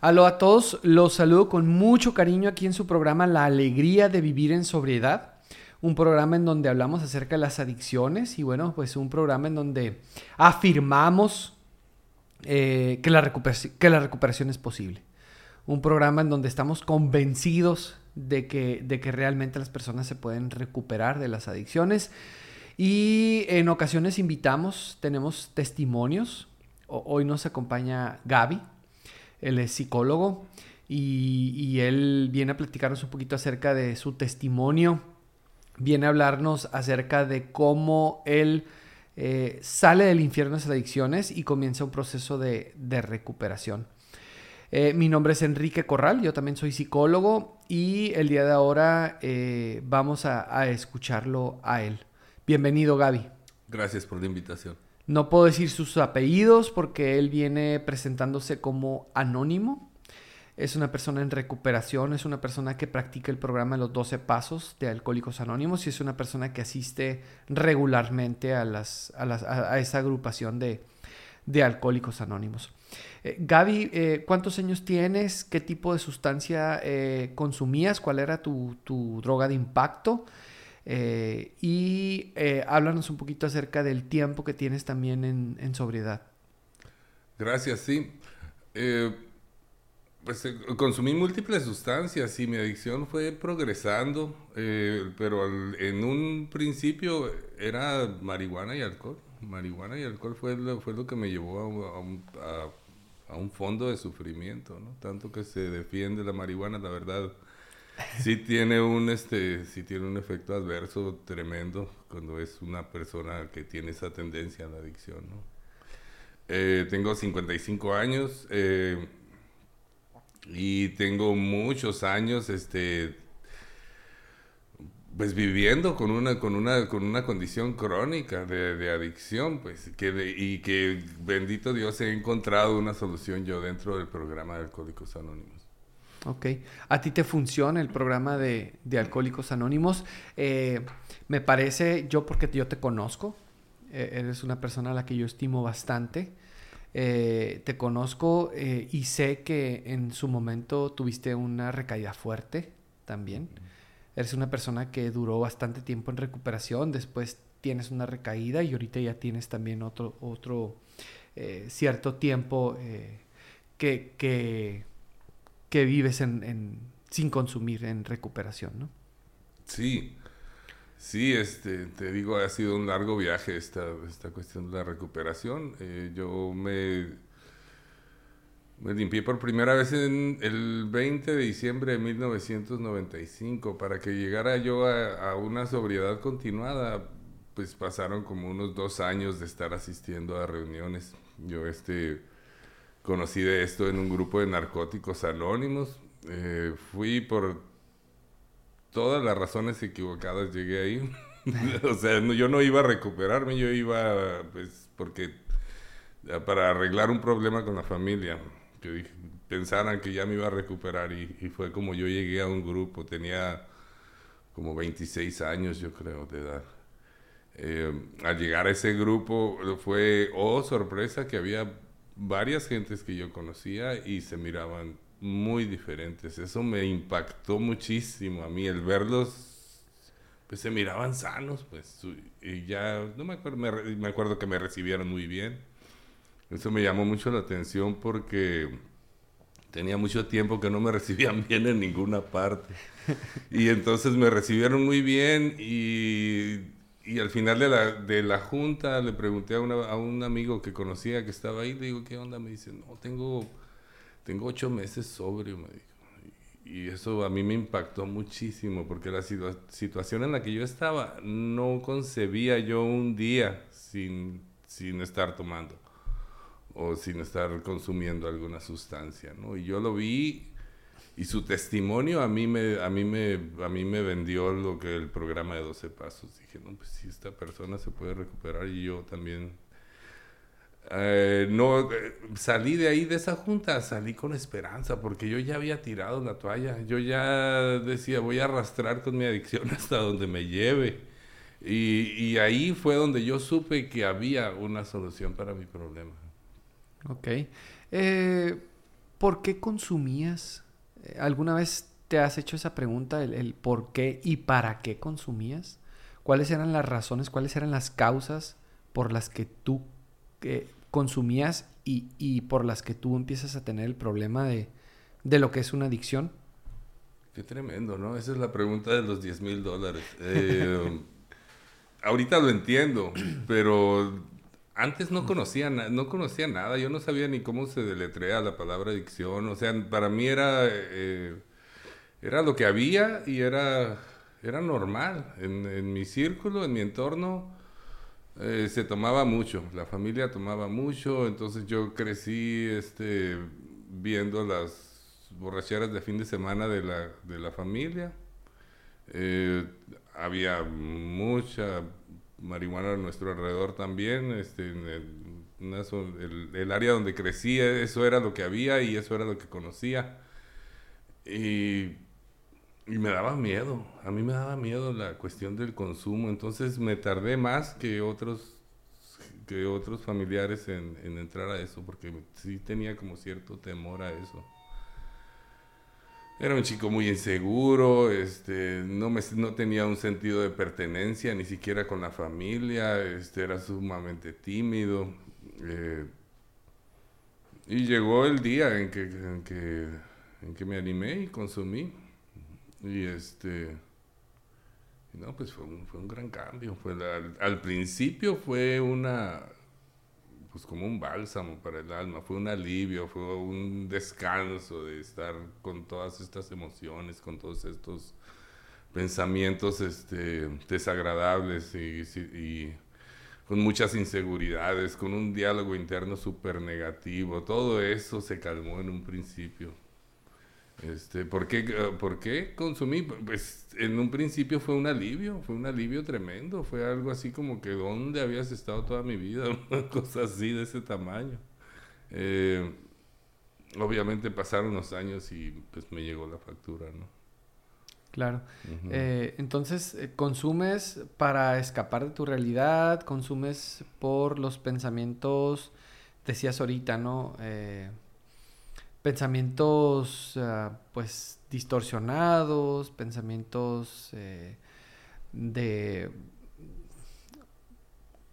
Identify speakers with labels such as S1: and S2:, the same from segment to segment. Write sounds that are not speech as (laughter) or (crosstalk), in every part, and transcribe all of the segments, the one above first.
S1: Aló a todos, los saludo con mucho cariño aquí en su programa La Alegría de Vivir en Sobriedad, un programa en donde hablamos acerca de las adicciones y bueno, pues un programa en donde afirmamos eh, que, la recuperación es posible. Un programa en donde estamos convencidos de que, de que realmente las personas se pueden recuperar de las adicciones y en ocasiones invitamos, tenemos testimonios. hoy nos acompaña Gaby. Él es psicólogo y, él viene a platicarnos un poquito acerca de su testimonio. Viene a hablarnos acerca de cómo él eh, sale del infierno de las adicciones y comienza un proceso de, recuperación. Eh, mi nombre es Enrique Corral, yo también soy psicólogo y el día de ahora eh, vamos a, escucharlo a él. Bienvenido, Gaby.
S2: Gracias por la invitación.
S1: No puedo decir sus apellidos porque él viene presentándose como anónimo. Es una persona en recuperación, es una persona que practica el programa de los 12 pasos de Alcohólicos Anónimos y es una persona que asiste regularmente a, las, a, esa agrupación de, Alcohólicos Anónimos. Eh, Gaby, eh, ¿cuántos años tienes? ¿Qué tipo de sustancia eh, consumías? ¿Cuál era tu, tu droga de impacto? Eh, y eh, háblanos un poquito acerca del tiempo que tienes también en, sobriedad.
S2: Gracias, sí. Eh, pues consumí múltiples sustancias y mi adicción fue progresando, pero en un principio era marihuana y alcohol. Marihuana y alcohol fue lo, que me llevó a, a un fondo de sufrimiento, ¿no? Tanto que se defiende la marihuana, la verdad sí tiene un este sí tiene un efecto adverso tremendo cuando es una persona que tiene esa tendencia a la adicción ¿no? eh, tengo 55 años eh, y tengo muchos años este pues viviendo con una con una con una condición crónica de, adicción pues que y que bendito Dios he encontrado una solución yo dentro del programa de Alcohólicos Anónimos
S1: Ok. ¿A ti te funciona el programa de, Alcohólicos Anónimos? Eh, me parece, yo porque yo te conozco, eh, eres una persona a la que yo estimo bastante. Eh, te conozco y sé que en su momento tuviste una recaída fuerte también. Eres una persona que duró bastante tiempo en recuperación, después tienes una recaída y ahorita ya tienes también otro, otro cierto tiempo que, que que vives en, sin consumir en recuperación, ¿no?
S2: Sí, sí, este, te digo, ha sido un largo viaje esta, esta cuestión de la recuperación. Eh, yo me, me limpié por primera vez en el 20 de diciembre de 1995. Para que llegara yo a, a una sobriedad continuada, pues pasaron como unos dos años de estar asistiendo a reuniones. Yo, este conocí de esto en un grupo de narcóticos anónimos. Eh, fui por todas las razones equivocadas, llegué ahí. (laughs) o sea, yo no iba a recuperarme, yo iba, pues, porque para arreglar un problema con la familia, que pensaran que ya me iba a recuperar y, fue como yo llegué a un grupo, tenía como 26 años yo creo de edad. Eh, al llegar a ese grupo fue, oh sorpresa, que había varias gentes que yo conocía y se miraban muy diferentes. Eso me impactó muchísimo a mí, el verlos, pues se miraban sanos, pues, y ya, no me acuerdo, me, acuerdo que me recibieron muy bien. Eso me llamó mucho la atención porque tenía mucho tiempo que no me (laughs) recibían bien en ninguna parte. Y entonces me recibieron muy bien y y al final de la, de la junta le pregunté a, una, a, un amigo que conocía que estaba ahí, le digo, ¿qué onda? Me dice, no, tengo, tengo ocho meses sobrio, me dijo. Y eso a mí me impactó muchísimo, porque la situación en la que yo estaba, no concebía yo un día sin, sin estar tomando o sin estar consumiendo alguna sustancia, ¿no? Y yo lo vi y su testimonio a mí me a mí me a mí me vendió lo que el programa de 12 pasos dije no pues si esta persona se puede recuperar y yo también eh, no eh, salí de ahí de esa junta salí con esperanza porque yo ya había tirado la toalla yo ya decía voy a arrastrar con mi adicción (laughs) hasta donde me lleve y, ahí fue donde yo supe que había una solución para mi problema
S1: Ok. Eh, ¿por qué consumías? ¿Alguna vez te has hecho esa pregunta, el, por qué y para qué consumías? ¿Cuáles eran las razones, cuáles eran las causas por las que tú eh, consumías y, por las que tú empiezas a tener el problema de, lo que es una adicción?
S2: Qué tremendo, ¿no? Esa es la pregunta de los 10 mil dólares. (laughs) Eh, ahorita lo entiendo, pero antes no conocía, no conocía nada. Yo no sabía ni cómo se deletrea la palabra adicción. O sea, para mí era, eh, era lo que había y era, era normal. En, en mi círculo, en mi entorno, eh, se tomaba mucho, la familia tomaba mucho, entonces yo crecí este, viendo las borracheras de fin de semana de la, de la familia. Eh, había mucha marihuana a nuestro alrededor también, este, en el, el, área donde crecí, eso era lo que había y eso era lo que conocía. Y me daba miedo, a mí me daba miedo la cuestión del consumo, entonces me tardé más que otros que otros familiares en, entrar a eso, porque sí tenía como cierto temor a eso. Era un chico muy inseguro, este, no, me, no tenía un sentido de pertenencia, ni siquiera con la familia, este, era sumamente tímido. Eh, y llegó el día en que, en que, en que me animé y consumí. Y este, no, pues fue un, fue un gran cambio. Fue al, principio fue una, pues como un bálsamo para el alma, fue un alivio, fue un descanso de estar con todas estas emociones, con todos estos pensamientos este, desagradables y, y con muchas inseguridades, con un diálogo interno súper negativo. Todo eso se calmó en un principio. Este, ¿por, qué, eh, ¿Por qué consumí? Pues en un principio fue un alivio, fue un alivio tremendo, fue algo así como que ¿dónde habías estado toda mi vida? (laughs) Una cosa así de ese tamaño. Eh, obviamente pasaron los años y pues me llegó la factura, ¿no?
S1: Claro. Eh, entonces, consumes para escapar de tu realidad, consumes por los pensamientos, decías ahorita, ¿no? Pensamientos ah, pues distorsionados, pensamientos eh, de,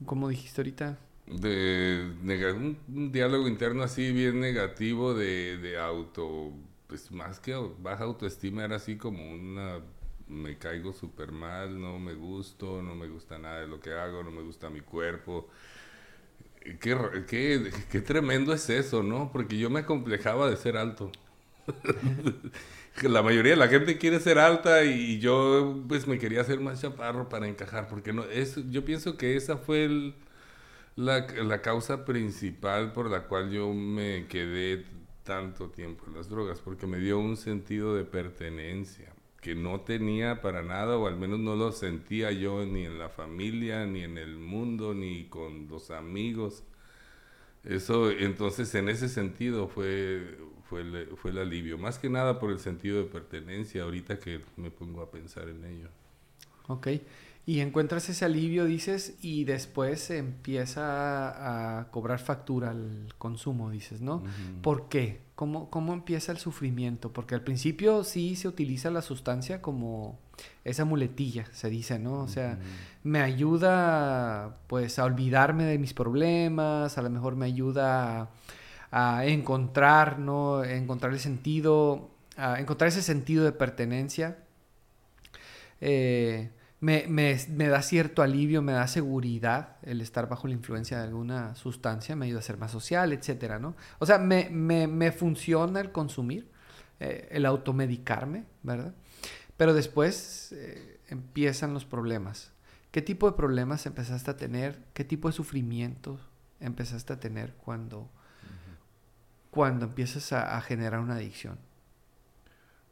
S1: ¿cómo dijiste ahorita?
S2: De un, diálogo interno así bien negativo de, de auto, pues más que baja autoestima era así como una me caigo súper mal, no me gusto, no me gusta nada de lo que hago, no me gusta mi cuerpo. Qué, qué, qué, tremendo es eso, ¿no? Porque yo me acomplejaba de ser alto. (laughs) la mayoría de la gente quiere ser alta y yo pues me quería hacer más chaparro para encajar, porque no, es, yo pienso que esa fue la, la causa principal por la cual yo me quedé tanto tiempo en las drogas, porque me dio un sentido de pertenencia que no tenía para nada, o al menos no lo sentía yo ni en la familia, ni en el mundo, ni con los amigos. Eso, entonces, en ese sentido fue, fue, el, fue el alivio, más que nada por el sentido de pertenencia, ahorita que me pongo a pensar en ello.
S1: Ok, y encuentras ese alivio, dices, y después empieza a, cobrar factura al consumo, dices, ¿no? ¿Por qué? ¿Cómo, ¿Cómo empieza el sufrimiento? Porque al principio sí se utiliza la sustancia como esa muletilla, se dice, ¿no? O sea, me ayuda pues a olvidarme de mis problemas, a lo mejor me ayuda a, encontrar, ¿no? Encontrar el sentido, a encontrar ese sentido de pertenencia. Eh, me, me, da cierto alivio, me da seguridad el estar bajo la influencia de alguna sustancia, me ayuda a ser más social, etcétera, ¿no? O sea, me, me funciona el consumir, eh, el automedicarme, ¿verdad? Pero después eh, empiezan los problemas. ¿Qué tipo de problemas empezaste a tener? ¿Qué tipo de sufrimiento empezaste a tener cuando, cuando empiezas a, a generar una adicción?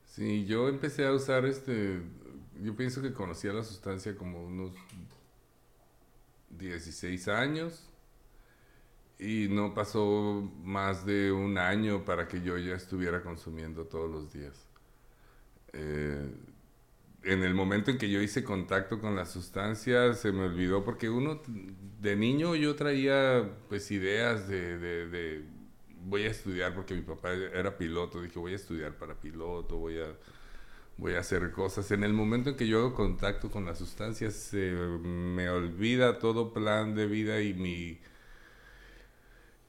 S2: Sí, yo empecé a usar este yo pienso que conocía la sustancia como unos 16 años y no pasó más de un año para que yo ya estuviera consumiendo todos los días. Eh, en el momento en que yo hice contacto con la sustancia se me olvidó porque uno de niño yo traía pues ideas de, voy a estudiar porque mi papá era piloto. Dije, voy a estudiar para piloto, voy a, voy a hacer cosas. En el momento en que yo hago contacto con las sustancias, se me olvida todo plan de vida y mi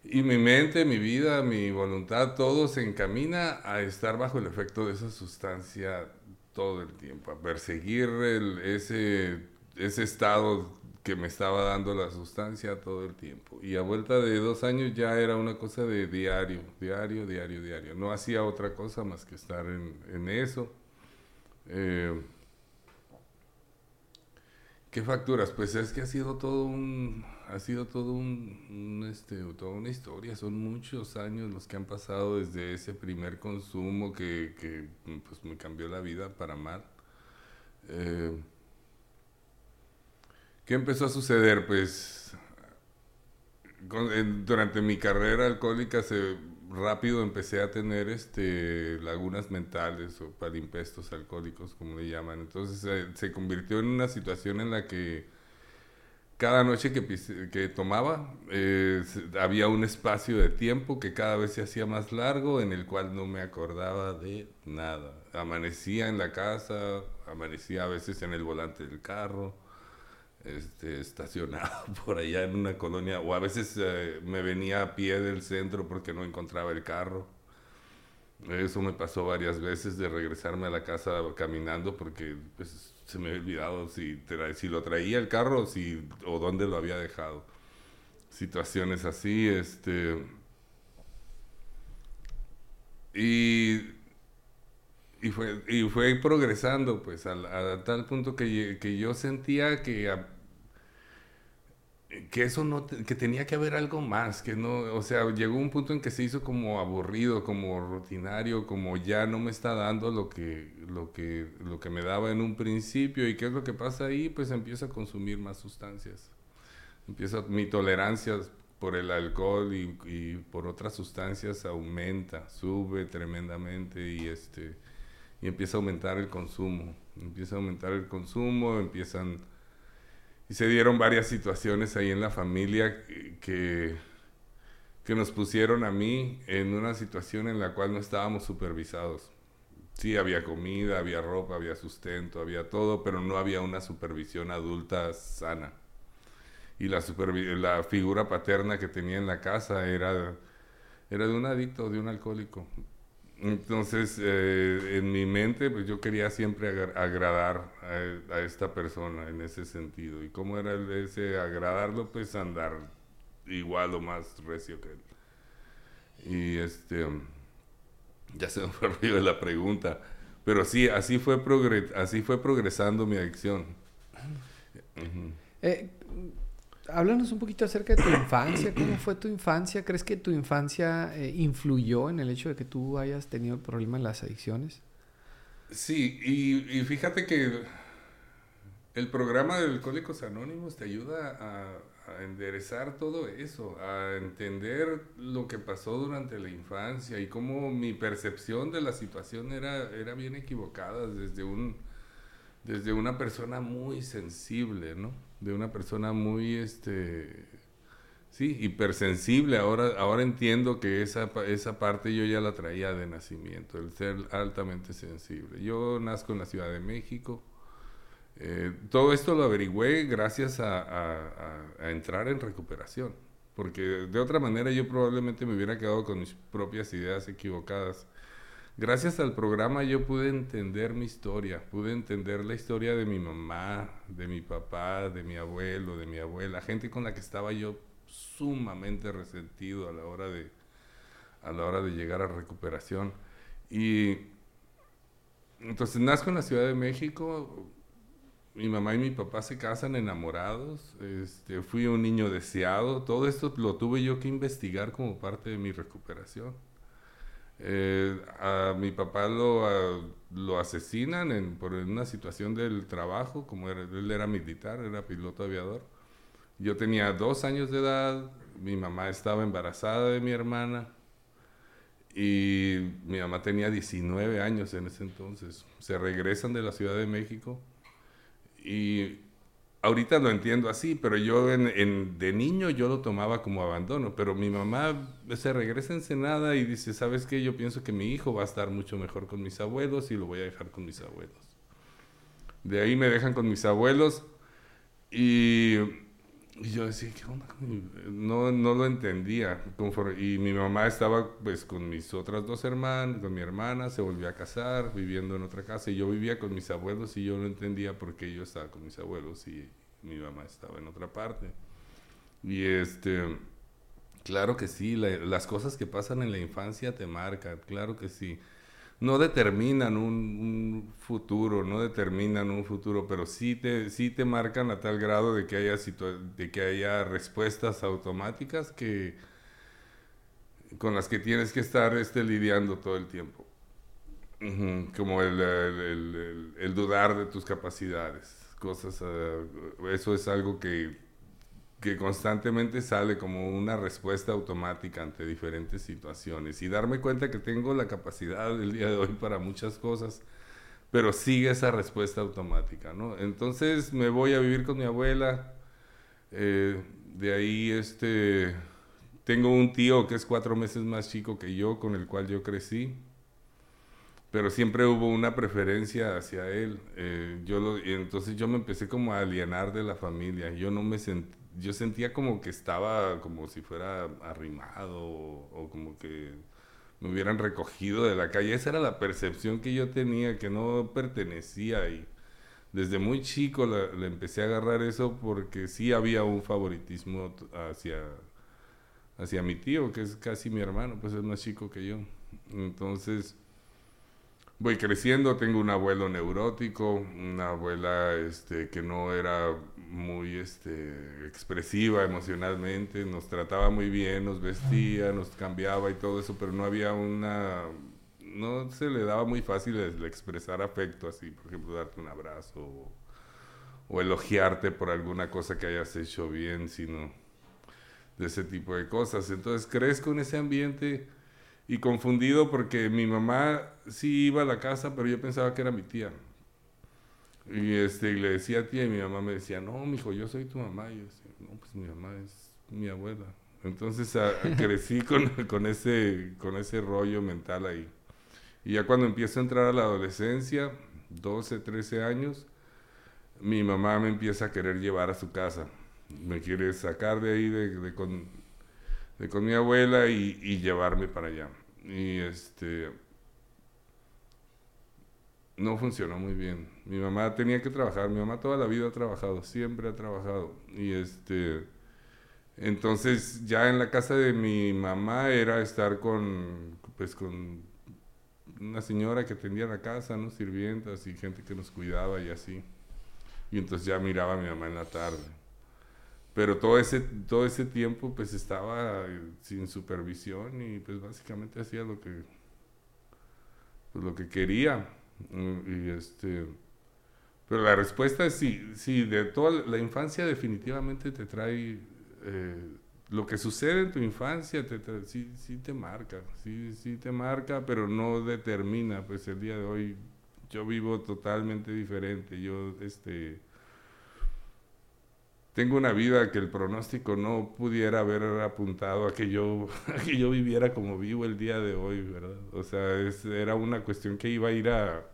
S2: y mi mente, mi vida, mi voluntad, todo se encamina a estar bajo el efecto de esa sustancia todo el tiempo, a perseguir ese, ese estado que me estaba dando la sustancia todo el tiempo. Y a vuelta de dos años ya era una cosa de diario, diario, diario, diario. No hacía otra cosa más que estar en eso. Eh, ¿Qué facturas? Pues es que ha sido todo un, ha sido todo un, este, toda una historia. Son muchos años los que han pasado desde ese primer consumo que, pues, me cambió la vida para mal. Eh, ¿Qué empezó a suceder? Pues durante mi carrera alcohólica se rápido empecé a tener este, lagunas mentales o palimpestos alcohólicos, como le llaman. Entonces se convirtió en una situación en la que cada noche que, que tomaba eh, había un espacio de tiempo que cada vez se hacía más largo en el cual no me acordaba de nada. Amanecía en la casa, amanecía a veces en el volante del carro este, estacionado (laughs) por allá en una colonia, o a veces eh, me venía a pie del centro porque no encontraba el carro. Eso me pasó varias veces de regresarme a la casa caminando porque pues, se me había olvidado si, si lo traía el carro si, o dónde lo había dejado. Situaciones así, este... Y y fue, y fue progresando, pues, a, tal punto que, que, yo sentía que, que eso no, que tenía que haber algo más, que no, o sea, llegó un punto en que se hizo como aburrido, como rutinario, como ya no me está dando lo que, lo que, lo que me daba en un principio. ¿Y qué es lo que pasa ahí? Pues empiezo a consumir más sustancias. Empiezo, mi tolerancia por el alcohol y, y por otras sustancias aumenta, sube tremendamente y este y empieza a aumentar el consumo. Empieza a aumentar el consumo, empiezan... Y se dieron varias situaciones ahí en la familia que, que nos pusieron a mí en una situación en la cual no estábamos supervisados. Sí, había comida, había ropa, había sustento, había todo, pero no había una supervisión adulta sana. Y la, la figura paterna que tenía en la casa era, era de un adicto, de un alcohólico. Entonces, eh, en mi mente, pues yo quería siempre agradar a, esta persona en ese sentido. ¿Y cómo era ese agradarlo? Pues andar igual o más recio que él. Y este, ya se me fue la pregunta. Pero sí, así fue, así fue progresando mi adicción.
S1: eh, háblanos un poquito acerca de tu infancia. ¿Cómo (coughs) fue tu infancia? ¿Crees que tu infancia eh, influyó en el hecho de que tú hayas tenido el problema en las adicciones?
S2: Sí, y, fíjate que el programa de Alcohólicos Anónimos te ayuda a, enderezar todo eso, a entender lo que pasó durante la infancia y cómo mi percepción de la situación era, era bien equivocada desde, un, desde una persona muy sensible, ¿no? De una persona muy, este, sí, hipersensible. Ahora, ahora entiendo que esa, esa parte yo ya la traía de nacimiento, el ser altamente sensible. Yo nazco en la Ciudad de México. Eh, todo esto lo averigüé gracias a, a, entrar en recuperación, porque de otra manera yo probablemente me hubiera quedado con mis propias ideas equivocadas gracias al programa yo pude entender mi historia, pude entender la historia de mi mamá, de mi papá, de mi abuelo, de mi abuela, gente con la que estaba yo sumamente resentido a la hora de, a la hora de llegar a recuperación. Y entonces nazco en la Ciudad de México, mi mamá y mi papá se casan enamorados, este, fui un niño deseado, todo esto lo tuve yo que investigar como parte de mi recuperación. Eh, a mi papá lo, lo asesinan en, por una situación del trabajo, como él era militar, era piloto aviador. Yo tenía dos años de edad, mi mamá estaba embarazada de mi hermana y mi mamá tenía 19 años en ese entonces. Se regresan de la Ciudad de México y ahorita lo entiendo así, pero yo en, de niño yo lo tomaba como abandono, pero mi mamá se regresa en Ensenada y dice, ¿sabes qué? Yo pienso que mi hijo va a estar mucho mejor con mis abuelos y lo voy a dejar con mis abuelos. De ahí me dejan con mis abuelos y, yo decía, ¿qué onda? No, no lo entendía. Y mi mamá estaba pues con mis otras dos hermanas, con mi hermana, se volvió a casar, viviendo en otra casa. Y yo vivía con mis abuelos y yo no entendía por qué yo estaba con mis abuelos y mi mamá estaba en otra parte. Y este, claro que sí, las cosas que pasan en la infancia te marcan, claro que sí no determinan un, futuro, no determinan un futuro, pero sí te, sí te marcan a tal grado de que haya, de que haya respuestas automáticas que, con las que tienes que estar este, lidiando todo el tiempo. Como el, dudar de tus capacidades, cosas, uh, eso es algo que que constantemente sale como una respuesta automática ante diferentes situaciones y darme cuenta que tengo la capacidad del día de hoy para muchas cosas, pero sigue esa respuesta automática, ¿no? Entonces me voy a vivir con mi abuela, eh, de ahí este, tengo un tío que es cuatro meses más chico que yo, con el cual yo crecí, pero siempre hubo una preferencia hacia él. Eh, yo lo, entonces yo me empecé como a alienar de la familia. Yo no me sentí yo sentía como que estaba como si fuera arrimado o, como que me hubieran recogido de la calle. Esa era la percepción que yo tenía, que no pertenecía y desde muy chico le empecé a agarrar eso porque sí había un favoritismo hacia, hacia mi tío, que es casi mi hermano, pues es más chico que yo. Entonces voy creciendo, tengo un abuelo neurótico, una abuela este, que no era muy este, expresiva emocionalmente, nos trataba muy bien, nos vestía, nos cambiaba y todo eso, pero no había una, no se le daba muy fácil expresar afecto así, por ejemplo, darte un abrazo o, o elogiarte por alguna cosa que hayas hecho bien, sino de ese tipo de cosas. Entonces crezco en ese ambiente y confundido porque mi mamá sí iba a la casa, pero yo pensaba que era mi tía. Y, este, le decía tía y mi mamá me decía, no, mijo, yo soy tu mamá. Y yo decía, no, pues mi mamá es mi abuela. Entonces (laughs) crecí con, con, ese, con ese rollo mental ahí. Y ya cuando empiezo a entrar a la adolescencia, 12, 13 años, mi mamá me empieza a querer llevar a su casa. Me quiere sacar de ahí, de, de con, de con mi abuela y, y llevarme para allá. Y este no funcionó muy bien. Mi mamá tenía que trabajar, mi mamá toda la vida ha trabajado, siempre ha trabajado. Y este entonces ya en la casa de mi mamá era estar con pues con una señora que atendía la casa, ¿no? Sirvientas y gente que nos cuidaba y así. Y entonces ya miraba a mi mamá en la tarde. Pero todo ese, todo ese tiempo pues estaba sin supervisión y pues básicamente hacía lo que, pues, lo que quería. Y este, pero la respuesta es sí, sí, de toda la infancia definitivamente te trae, eh, lo que sucede en tu infancia te, sí, sí te marca, sí, sí te marca, pero no determina, pues el día de hoy yo vivo totalmente diferente, yo este tengo una vida que el pronóstico no pudiera haber apuntado a que yo, (laughs) que yo viviera como vivo el día de hoy, ¿verdad? O sea, es, era una cuestión que iba a ir a...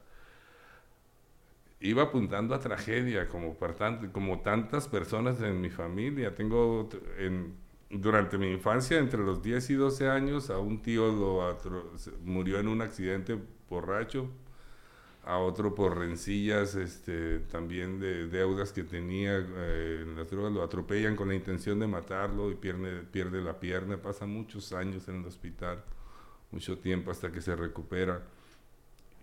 S2: Iba apuntando a tragedia, como, como tantas personas en mi familia. Tengo, en, durante mi infancia, entre los 10 y 12 años, a un tío lo murió en un accidente borracho a otro por rencillas este, también de deudas que tenía eh, en las drogas, lo atropellan con la intención de matarlo y pierde, pierde la pierna, pasa muchos años en el hospital, mucho tiempo hasta que se recupera.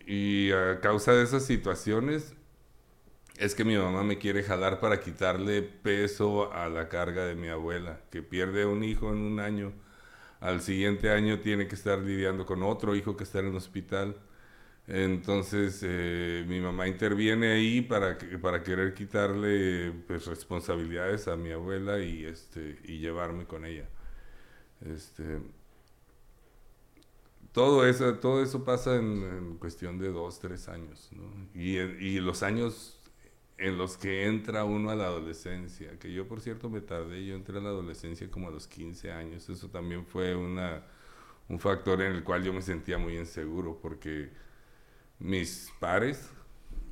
S2: Y a causa de esas situaciones es que mi mamá me quiere jalar para quitarle peso a la carga de mi abuela, que pierde un hijo en un año, al siguiente año tiene que estar lidiando con otro hijo que está en el hospital entonces eh, mi mamá interviene ahí para, para querer quitarle pues, responsabilidades a mi abuela y, este, y llevarme con ella. Este, todo, eso, todo eso pasa en, cuestión de dos, tres años. Y, y, los años en los que entra uno a la adolescencia, que yo por cierto me tardé, yo entré a la adolescencia como a los 15 años, eso también fue una, un factor en el cual yo me sentía muy inseguro, porque mis pares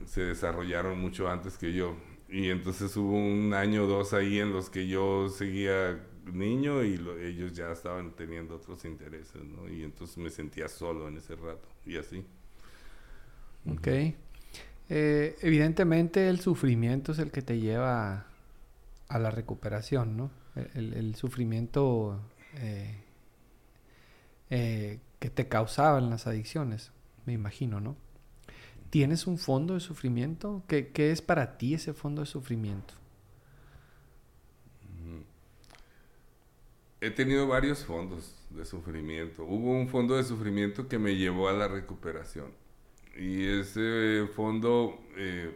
S2: se desarrollaron mucho antes que yo, y entonces hubo un año o dos ahí en los que yo seguía niño y ellos ya estaban teniendo otros intereses, ¿no? Y entonces me sentía solo en ese rato, y así.
S1: Ok. Eh, evidentemente el sufrimiento es el que te lleva a, la recuperación, ¿no? El, sufrimiento eh, eh, que te causaban las adicciones, me imagino, ¿no? ¿Tienes un fondo de sufrimiento? ¿Qué, ¿Qué, es para ti ese fondo de sufrimiento?
S2: He tenido varios fondos de sufrimiento. Hubo un fondo de sufrimiento que me llevó a la recuperación y ese fondo eh,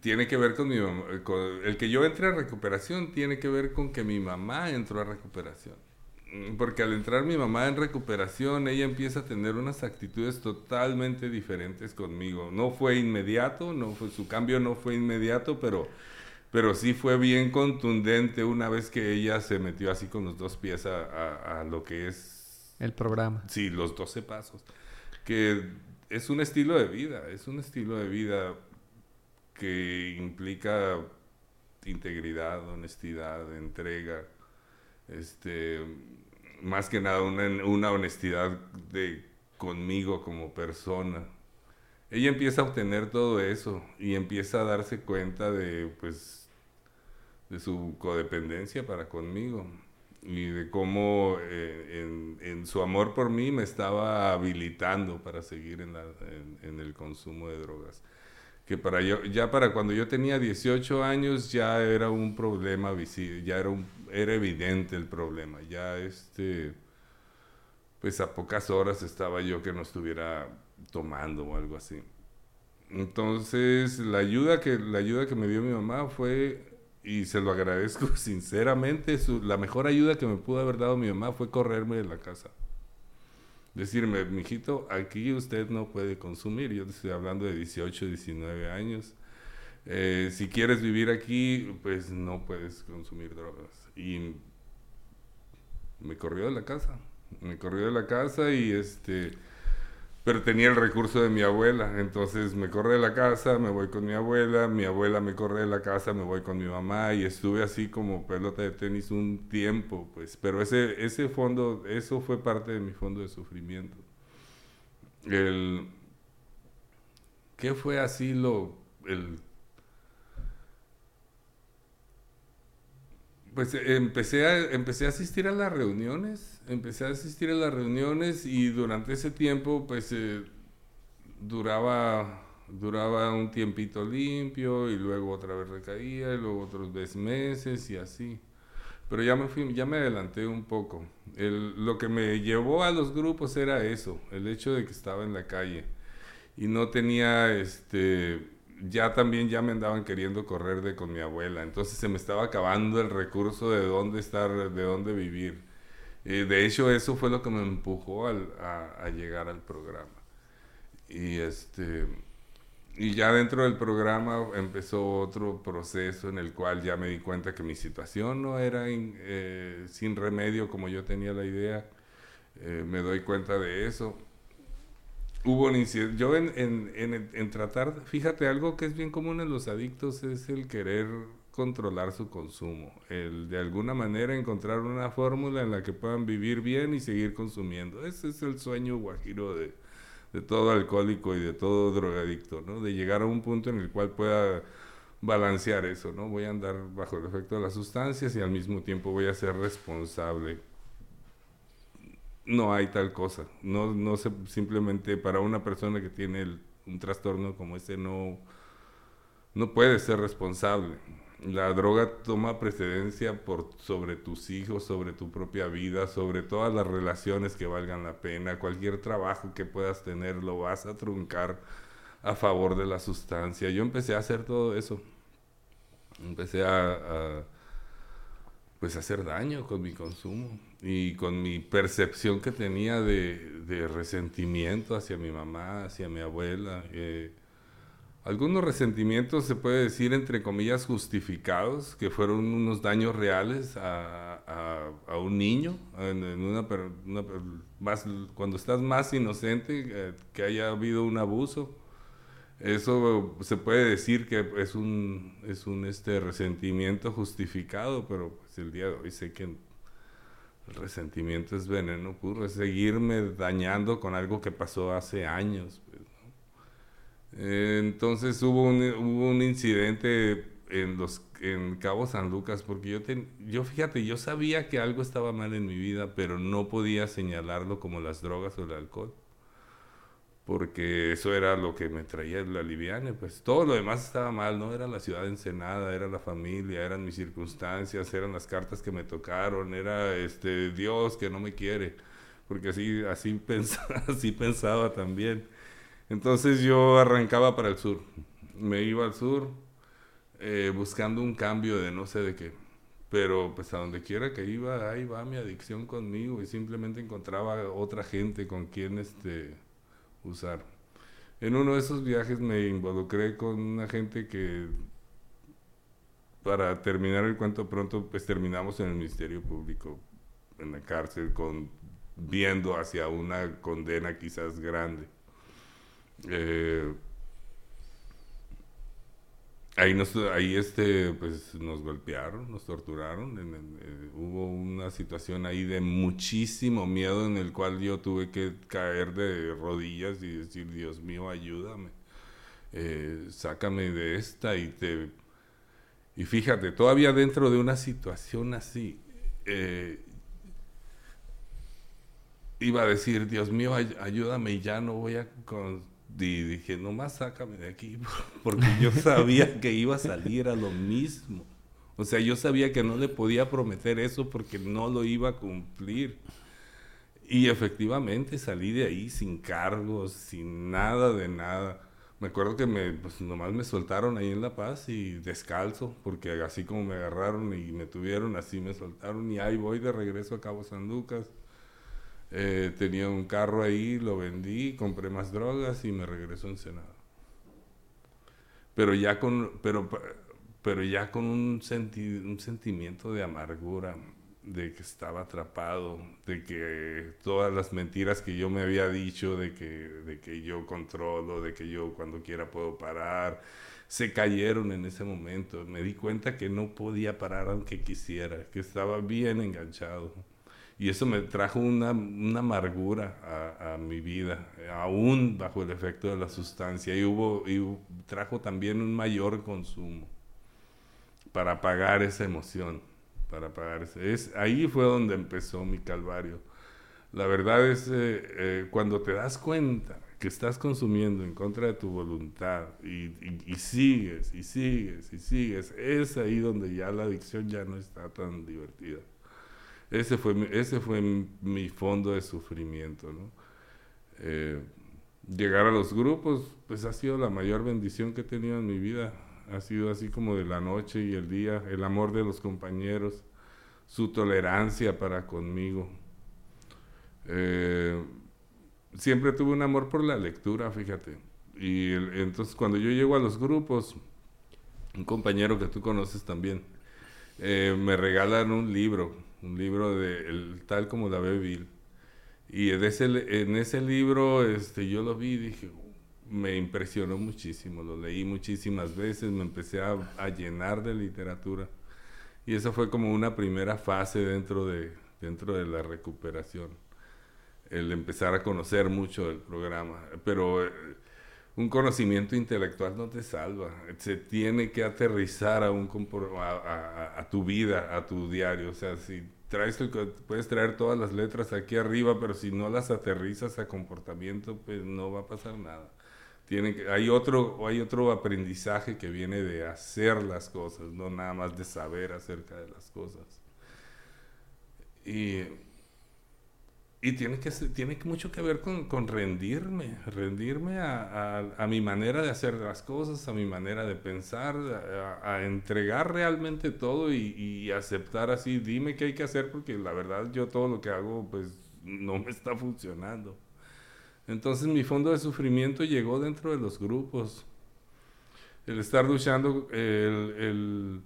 S2: tiene que ver con mi mamá. el que yo entre a recuperación tiene que ver con que mi mamá entró a recuperación. Mm, porque al entrar mi mamá en recuperación, ella empieza a tener unas actitudes totalmente diferentes conmigo. No fue inmediato, no fue, su cambio no fue inmediato, pero, pero sí fue bien contundente una vez que ella se metió así con los dos pies a, a lo que es...
S1: El programa.
S2: Sí, los 12 pasos que es un estilo de vida, es un estilo de vida que implica integridad, honestidad, entrega, este, más que nada una, honestidad de conmigo como persona. Ella empieza a obtener todo eso y empieza a darse cuenta de, pues, de su codependencia para conmigo y de cómo eh, en, su amor por mí me estaba habilitando para seguir en, en, el consumo de drogas. Que para yo, ya para cuando yo tenía 18 años ya era un problema visible, ya era, un, era evidente el problema, ya este, pues a pocas horas estaba yo que no estuviera tomando o algo así. Entonces la ayuda que, la ayuda que me dio mi mamá fue y se lo agradezco (laughs) sinceramente. la mejor ayuda que me pudo haber dado mi mamá fue correrme de la casa. Decirme, mijito, aquí usted no puede consumir. Yo estoy hablando de 18, 19 años. Eh, si quieres vivir aquí, pues no puedes consumir drogas. Y me corrió de la casa. Me corrió de la casa y este pero tenía el recurso de mi abuela, entonces me corre de la casa, me voy con mi abuela, mi abuela me corre de la casa, me voy con mi mamá y estuve así como pelota de tenis un tiempo, pues, pero ese, ese fondo, eso fue parte de mi fondo de sufrimiento. El, ¿Qué fue así lo, el Pues empecé a, empecé a asistir a las reuniones, empecé a asistir a las reuniones y durante ese tiempo pues eh, duraba, duraba un tiempito limpio y luego otra vez recaía y luego otros meses y así. Pero ya me, fui, ya me adelanté un poco. Lo que me llevó a los grupos era eso, el hecho de que estaba en la calle y no tenía este ya también ya me andaban queriendo correr de con mi abuela, entonces se me estaba acabando el recurso de dónde estar, de dónde vivir. de hecho, eso fue lo que me empujó a, llegar al programa. Y este y ya dentro del programa empezó otro proceso en el cual ya me di cuenta que mi situación no era eh, sin remedio como yo tenía la idea. Eh, me doy cuenta de eso hubo un incidente. Yo en, en, en, tratar, fíjate, algo que es bien común en los adictos es el querer controlar su consumo, el de alguna manera encontrar una fórmula en la que puedan vivir bien y seguir consumiendo. Ese es el sueño guajiro de, de todo alcohólico y de todo drogadicto, ¿no? De llegar a un punto en el cual pueda balancear eso, ¿no? Voy a andar bajo el efecto de las sustancias y al mismo tiempo voy a ser responsable no hay tal cosa. No, no se, simplemente para una persona que tiene un trastorno como ese no, no puede ser responsable. La droga toma precedencia por, sobre tus hijos, sobre tu propia vida, sobre todas las relaciones que valgan la pena. Cualquier trabajo que puedas tener lo vas a truncar a favor de la sustancia. Yo empecé a hacer todo eso. Empecé a pues hacer daño con mi consumo y con mi percepción que tenía de, resentimiento hacia mi mamá, hacia mi abuela, eh, algunos resentimientos se puede decir entre comillas justificados, que fueron unos daños reales a, un niño, en, una, más, cuando estás más inocente, eh, que haya habido un abuso. Eso se puede decir que es un, es un este, resentimiento justificado, pero pues el día de hoy sé que el resentimiento es veneno puro, es seguirme dañando con algo que pasó hace años. Pues entonces hubo un, hubo un incidente en los en Cabo San Lucas porque yo yo fíjate yo sabía que algo estaba mal en mi vida pero no podía señalarlo como las drogas o el alcohol porque eso era lo que me traía la liviane pues todo lo demás estaba mal no era la ciudad de Ensenada era la familia eran mis circunstancias eran las cartas que me tocaron era este Dios que no me quiere porque así así (laughs) pensaba así pensaba también entonces yo arrancaba para el sur. Me iba al sur eh, buscando un cambio de no sé de qué. Pero pues a donde quiera que iba, ahí va mi adicción conmigo y simplemente encontraba otra gente con quien este, usar. En uno de esos viajes me involucré con una gente que, para terminar el cuento pronto, pues terminamos en el Ministerio Público, en la cárcel, con, viendo hacia una condena quizás grande. Eh, ahí nos, ahí este, pues nos golpearon, nos torturaron. Eh, hubo una situación ahí de muchísimo miedo en el cual yo tuve que caer de rodillas y decir, Dios mío, ayúdame. Eh, sácame de esta y te... Y fíjate, todavía dentro de una situación así, iba a decir, Dios mío, ayúdame y ya no voy a y dije, nomás sácame de aquí, (laughs) porque yo sabía que iba a salir a lo mismo. O sea, yo sabía que no le podía prometer eso porque no lo iba a cumplir. Y efectivamente salí de ahí sin cargos, sin nada de nada. Me acuerdo que me, pues nomás me soltaron ahí en La Paz y descalzo, porque así como me agarraron y me tuvieron, así me soltaron y ahí voy de regreso a Cabo San Lucas. Eh, tenía un carro ahí, lo vendí, compré más drogas y me regresó en Senado. Pero ya con, pero, pero ya con un, un sentimiento de amargura, de que estaba atrapado, de que todas las mentiras que yo me había dicho, de que, de que yo controlo, de que yo cuando quiera puedo parar, se cayeron en ese momento. Me di cuenta que no podía parar aunque quisiera, que estaba bien enganchado. Y eso me trajo una, amargura a, mi vida, aún bajo el efecto de la sustancia. Y, hubo, y trajo también un mayor consumo para pagar esa emoción. Para pagar ese, es, ahí fue donde empezó mi calvario. La verdad es, eh, eh, cuando te das cuenta que estás consumiendo en contra de tu voluntad y, y, sigues y sigues y sigues, es ahí donde ya la adicción ya no está tan divertida. Ese fue, ese fue mi fondo de sufrimiento, ¿no? Eh, llegar a los grupos, pues ha sido la mayor bendición que he tenido en mi vida. Ha sido así como de la noche y el día, el amor de los compañeros, su tolerancia para conmigo. Eh, siempre tuve un amor por la lectura, fíjate. Y entonces cuando yo llego a los grupos, un compañero que tú conoces también, eh, me regalan un libro un libro de el, tal como la Bill. Y en ese, en ese libro este, yo lo vi y dije, me impresionó muchísimo, lo leí muchísimas veces, me empecé a, a, llenar de literatura. Y esa fue como una primera fase dentro de, dentro de la recuperación, el empezar a conocer mucho del programa. Pero eh, un conocimiento intelectual no te salva, se tiene que aterrizar a, un, a, a, tu vida, a tu diario. O sea, si traes puedes traer todas las letras aquí arriba, pero si no las aterrizas a comportamiento, pues no va a pasar nada. Tiene que, hay, otro, hay otro aprendizaje que viene de hacer las cosas, no nada más de saber acerca de las cosas. Y y tiene, que, tiene mucho que ver con, con rendirme, rendirme a, a, mi manera de hacer las cosas, a mi manera de pensar, a, entregar realmente todo y, y, aceptar así, dime qué hay que hacer porque la verdad yo todo lo que hago pues no me está funcionando. Entonces mi fondo de sufrimiento llegó dentro de los grupos. el estar luchando, el,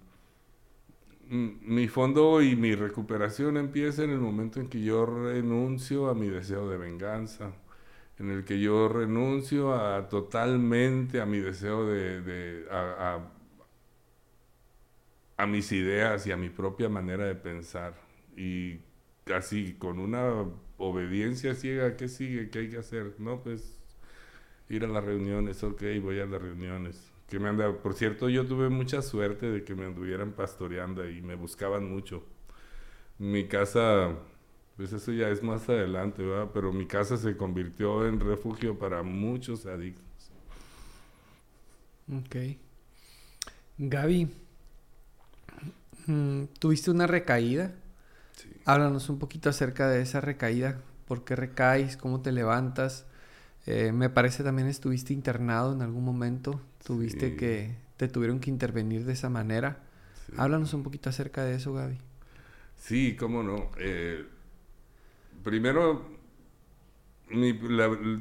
S2: mi fondo y mi recuperación empieza en el momento en que yo renuncio a mi deseo de venganza, en el que yo renuncio a totalmente a mi deseo de, a, a, mis ideas y a mi propia manera de pensar. Y así, con una obediencia ciega, ¿qué sigue? ¿Qué hay que hacer? No, pues ir a las reuniones, ok, voy a las reuniones que me anda, por cierto, yo tuve mucha suerte de que me anduvieran pastoreando y me buscaban mucho. Mi casa, pues eso ya es más adelante, ¿verdad? Pero mi casa se convirtió en refugio para muchos adictos.
S1: Ok. Gaby, mm, ¿tuviste una recaída? Sí. Háblanos un poquito acerca de esa recaída. ¿Por qué recaes? ¿Cómo te levantas? Eh, me parece también estuviste internado en algún momento. Tuviste que, te tuvieron que intervenir de esa manera. Háblanos un poquito acerca de eso, Gaby.
S2: Sí, cómo no. Eh, primero,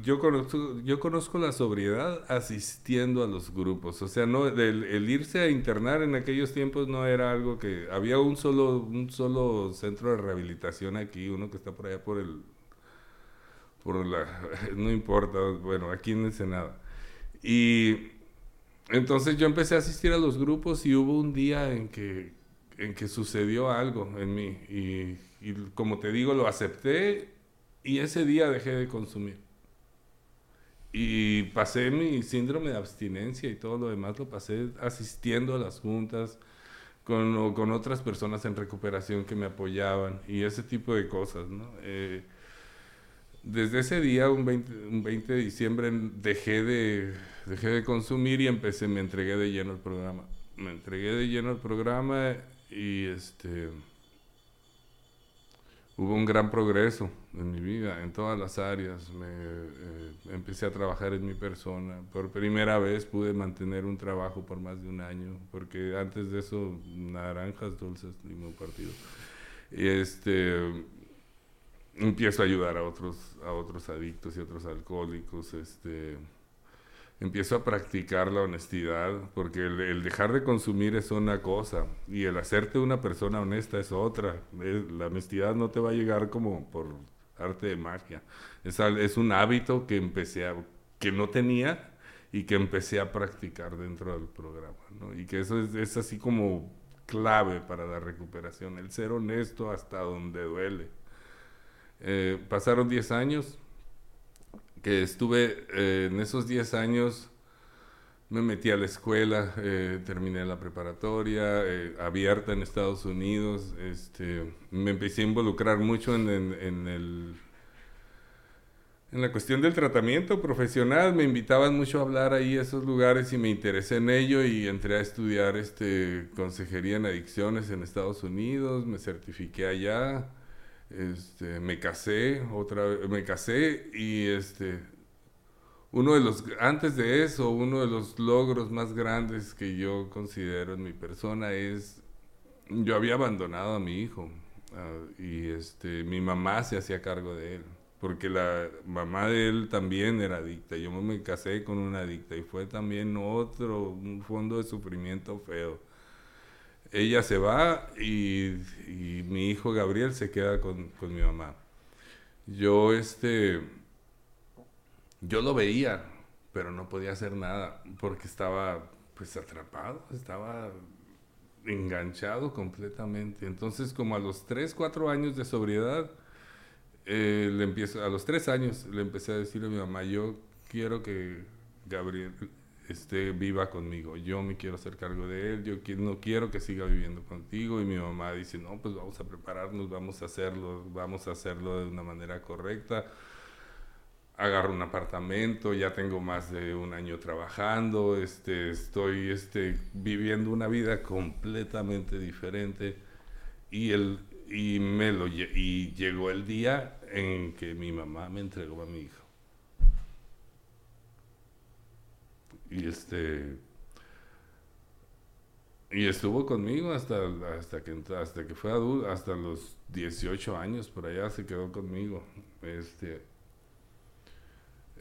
S2: yo, conozco, yo conozco la sobriedad asistiendo a los grupos. O sea, no, el, irse a internar en aquellos tiempos no era algo que... Había un solo, un solo centro de rehabilitación aquí, uno que está por allá por el... Por la, (laughs) no importa, bueno, aquí en Ensenada. Y entonces yo empecé a asistir a los grupos y hubo un día en que, en que sucedió algo en mí. Y, como te digo, lo acepté y ese día dejé de consumir. Y pasé mi síndrome de abstinencia y todo lo demás lo pasé asistiendo a las juntas con, con otras personas en recuperación que me apoyaban y ese tipo de cosas, ¿no? Eh, desde ese día, un 20, un 20 de diciembre, dejé de, dejé de consumir y empecé, me entregué de lleno al programa. Me entregué de lleno al programa y este hubo un gran progreso en mi vida, en todas las áreas. Eh, empecé a trabajar en mi persona. Por primera vez pude mantener un trabajo por más de un año, porque antes de eso, naranjas, dulces, limón partido. Este empiezo a ayudar a otros, a otros adictos y otros alcohólicos, este, empiezo a practicar la honestidad, porque el, dejar de consumir es una cosa y el hacerte una persona honesta es otra. la honestidad no te va a llegar como por arte de magia. Es, un hábito que empecé a, que no tenía y que empecé a practicar dentro del programa, Y que eso es, es así como clave para la recuperación, el ser honesto hasta donde duele. Eh, pasaron 10 años que estuve eh, en esos 10 años, me metí a la escuela, eh, terminé la preparatoria, abierta en Estados Unidos, este, me empecé a involucrar mucho en, en, el, en la cuestión del tratamiento profesional, me invitaban mucho a hablar ahí a esos lugares y me interesé en ello y entré a estudiar este, consejería en adicciones en Estados Unidos, me certifiqué allá. Este, me casé, otra vez, me casé y este, uno de los, antes de eso, uno de los logros más grandes que yo considero en mi persona es, yo había abandonado a mi hijo ah, y este, mi mamá se hacía cargo de él, porque la mamá de él también era adicta, yo me casé con una adicta y fue también otro, fondo de sufrimiento feo ella se va y, mi hijo Gabriel se queda con, mi mamá. Yo, este, yo lo veía, pero no podía hacer nada porque estaba, pues, atrapado, estaba enganchado completamente. Entonces, como a los 3, 4 años de sobriedad, eh, le empiezo, a los 3 años le empecé a decir a mi mamá, yo quiero que Gabriel, esté viva conmigo. Yo me quiero hacer cargo de él, yo no quiero que siga viviendo contigo. Y mi mamá dice, no, pues vamos a prepararnos, vamos a hacerlo, vamos a hacerlo de una manera correcta. Agarro un apartamento, ya tengo más de un año trabajando, este, estoy este, viviendo una vida completamente diferente. Y, y llegó el día en que mi mamá me entregó a mi hijo. Y este. Y estuvo conmigo hasta, hasta, que, hasta que fue adulto, hasta los 18 años, por allá se quedó conmigo. Este,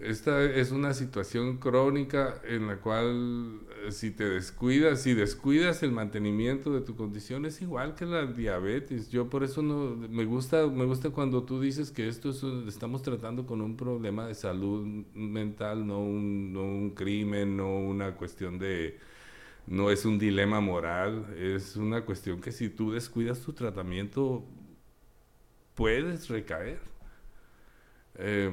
S2: esta es una situación crónica en la cual eh, si te descuidas, si descuidas el mantenimiento de tu condición es igual que la diabetes. Yo por eso no me gusta me gusta cuando tú dices que esto es estamos tratando con un problema de salud mental, no un, no un crimen, no una cuestión de no es un dilema moral, es una cuestión que si tú descuidas tu tratamiento puedes recaer. Eh,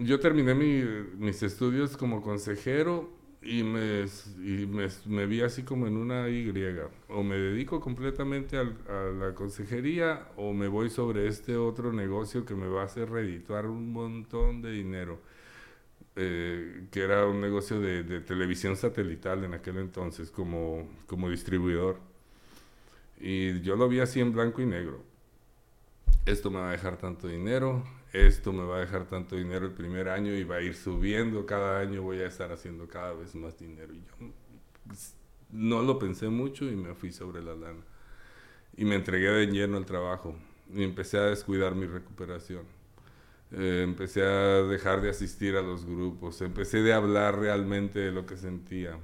S2: yo terminé mis estudios como consejero y, me, me, vi así como en una Y. O me dedico completamente a la consejería o me voy sobre este otro negocio que me va a hacer redituar un montón de dinero. Eh, que era un negocio de, de, televisión satelital en aquel entonces como, como distribuidor. Y yo lo vi así en blanco y negro. Esto me va a dejar tanto dinero, esto me va a dejar tanto dinero el primer año y va a ir subiendo cada año, voy a estar haciendo cada vez más dinero. Y yo pues, no lo pensé mucho y me fui sobre la lana. Y me entregué de lleno al trabajo y empecé a descuidar mi recuperación. Eh, empecé a dejar de asistir a los grupos, empecé de hablar realmente de lo que sentía.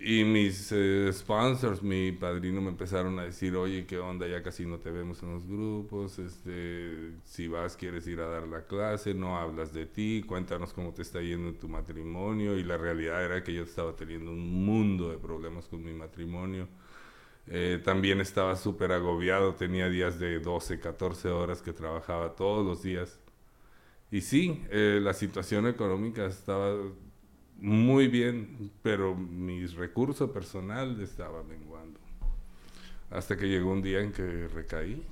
S2: Y mis eh, sponsors, mi padrino me empezaron a decir, oye, ¿qué onda? Ya casi no te vemos en los grupos, este, si vas, quieres ir a dar la clase, no hablas de ti, cuéntanos cómo te está yendo en tu matrimonio. Y la realidad era que yo estaba teniendo un mundo de problemas con mi matrimonio. Eh, también estaba súper agobiado, tenía días de 12, 14 horas que trabajaba todos los días. Y sí, eh, la situación económica estaba muy bien, pero mi recurso personal estaba menguando. Hasta que llegó un día en que recaí,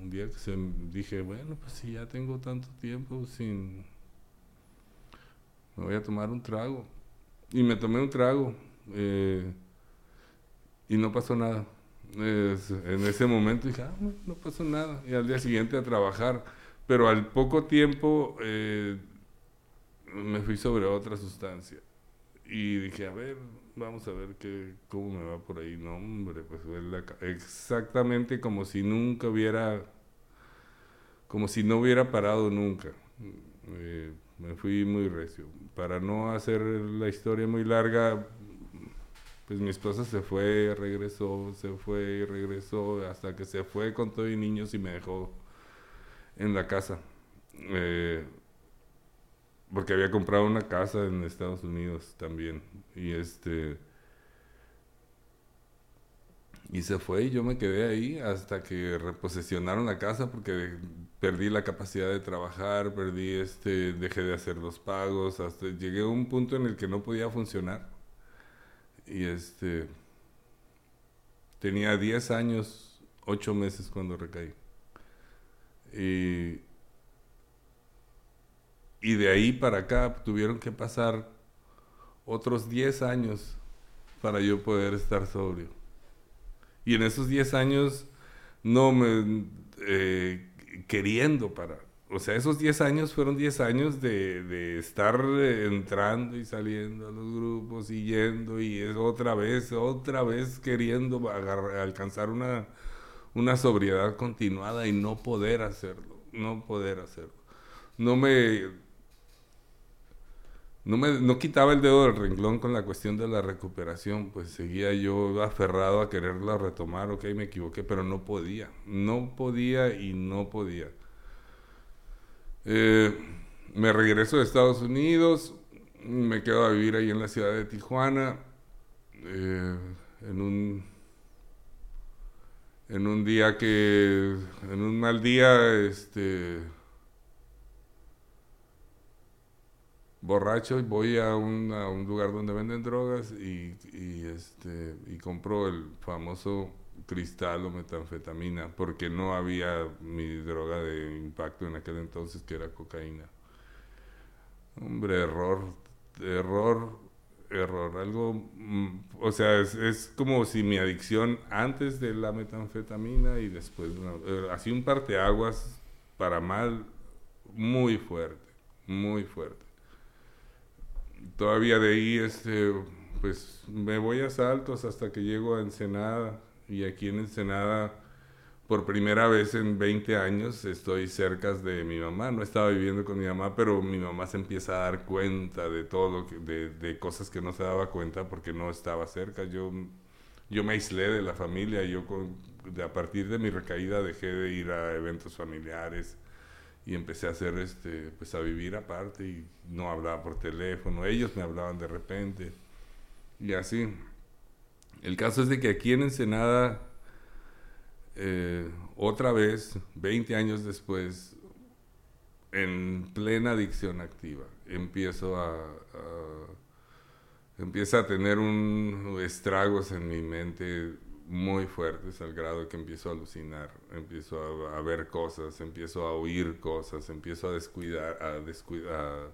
S2: un día que se, dije, bueno, pues si ya tengo tanto tiempo sin... Me voy a tomar un trago. Y me tomé un trago eh, y no pasó nada. en ese momento dije, ah, no, pasó nada. Y al día siguiente a trabajar. Pero al poco tiempo... Eh, me fui sobre otra sustancia. Y dije, a ver, vamos a ver qué, cómo me va por ahí. No, hombre, pues exactamente como si nunca hubiera, como si no hubiera parado nunca. Eh, me fui muy recio. Para no hacer la historia muy larga, pues mi esposa se fue, regresó, se fue, regresó, hasta que se fue con todo y niños y me dejó en la casa. Eh, porque había comprado una casa en Estados Unidos también. Y este. Y se fue y yo me quedé ahí hasta que reposesionaron la casa porque perdí la capacidad de trabajar, perdí este, dejé de hacer los pagos, hasta llegué a un punto en el que no podía funcionar. Y este tenía 10 años, 8 meses cuando recaí. Y y de ahí para acá tuvieron que pasar otros 10 años para yo poder estar sobrio. Y en esos 10 años no me eh, queriendo parar. O sea, esos 10 años fueron 10 años de, de, estar entrando y saliendo a los grupos y yendo y otra vez, otra vez queriendo alcanzar una, una sobriedad continuada y no poder hacerlo, no poder hacerlo. No me no, me, no quitaba el dedo del renglón con la cuestión de la recuperación, pues seguía yo aferrado a quererla retomar, ok, me equivoqué, pero no podía, no podía y no podía. Eh, me regreso de Estados Unidos, me quedo a vivir ahí en la ciudad de Tijuana, eh, en un en un día que, en un mal día, este borracho y voy a un, a un lugar donde venden drogas y, y, este, y compro el famoso cristal o metanfetamina porque no había mi droga de impacto en aquel entonces que era cocaína. Hombre, error, error, error. Algo, mm, o sea, es, es como si mi adicción antes de la metanfetamina y después, eh, así un parteaguas para mal muy fuerte, muy fuerte todavía de ahí, este, pues me voy a Saltos hasta que llego a Ensenada. Y aquí en Ensenada, por primera vez en 20 años estoy cerca de mi mamá. No estaba viviendo con mi mamá, pero mi mamá se empieza a dar cuenta de todo, de, de cosas que no se daba cuenta porque no estaba cerca. Yo, yo me aislé de la familia. Yo con, a partir de mi recaída dejé de ir a eventos familiares y empecé a hacer este pues a vivir aparte y no hablaba por teléfono. Ellos me hablaban de repente y así. El caso es de que aquí en Ensenada eh, otra vez 20 años después en plena adicción activa empiezo a, a empieza a tener un estragos en mi mente muy fuertes al grado que empiezo a alucinar, empiezo a, ver cosas, empiezo a oír cosas, empiezo a descuidar, a descuidar,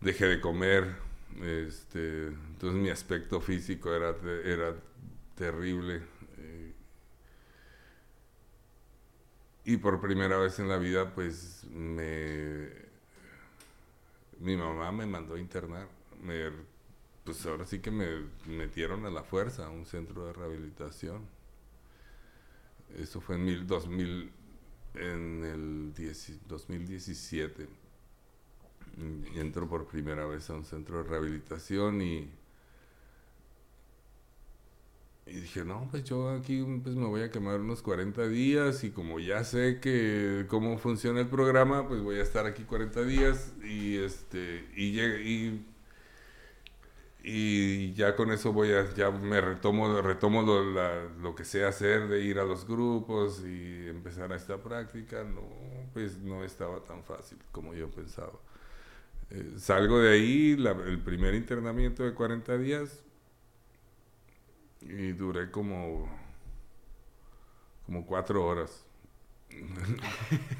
S2: dejé de comer, este, entonces mi aspecto físico era, era terrible. Eh, y por primera vez en la vida, pues me, mi mamá me mandó a internar, me pues ahora sí que me metieron a la fuerza a un centro de rehabilitación. Eso fue en, mil, 2000, en el 2017. Y entro por primera vez a un centro de rehabilitación y, y dije, no, pues yo aquí pues me voy a quemar unos 40 días y como ya sé que cómo funciona el programa, pues voy a estar aquí 40 días y este y, y y ya con eso voy a, ya me retomo, retomo lo, lo, que sé hacer de ir a los grupos y empezar a esta práctica, no, pues no estaba tan fácil como yo pensaba. Eh, salgo de ahí, el primer internamiento de 40 días, y duré como, como cuatro horas. (laughs)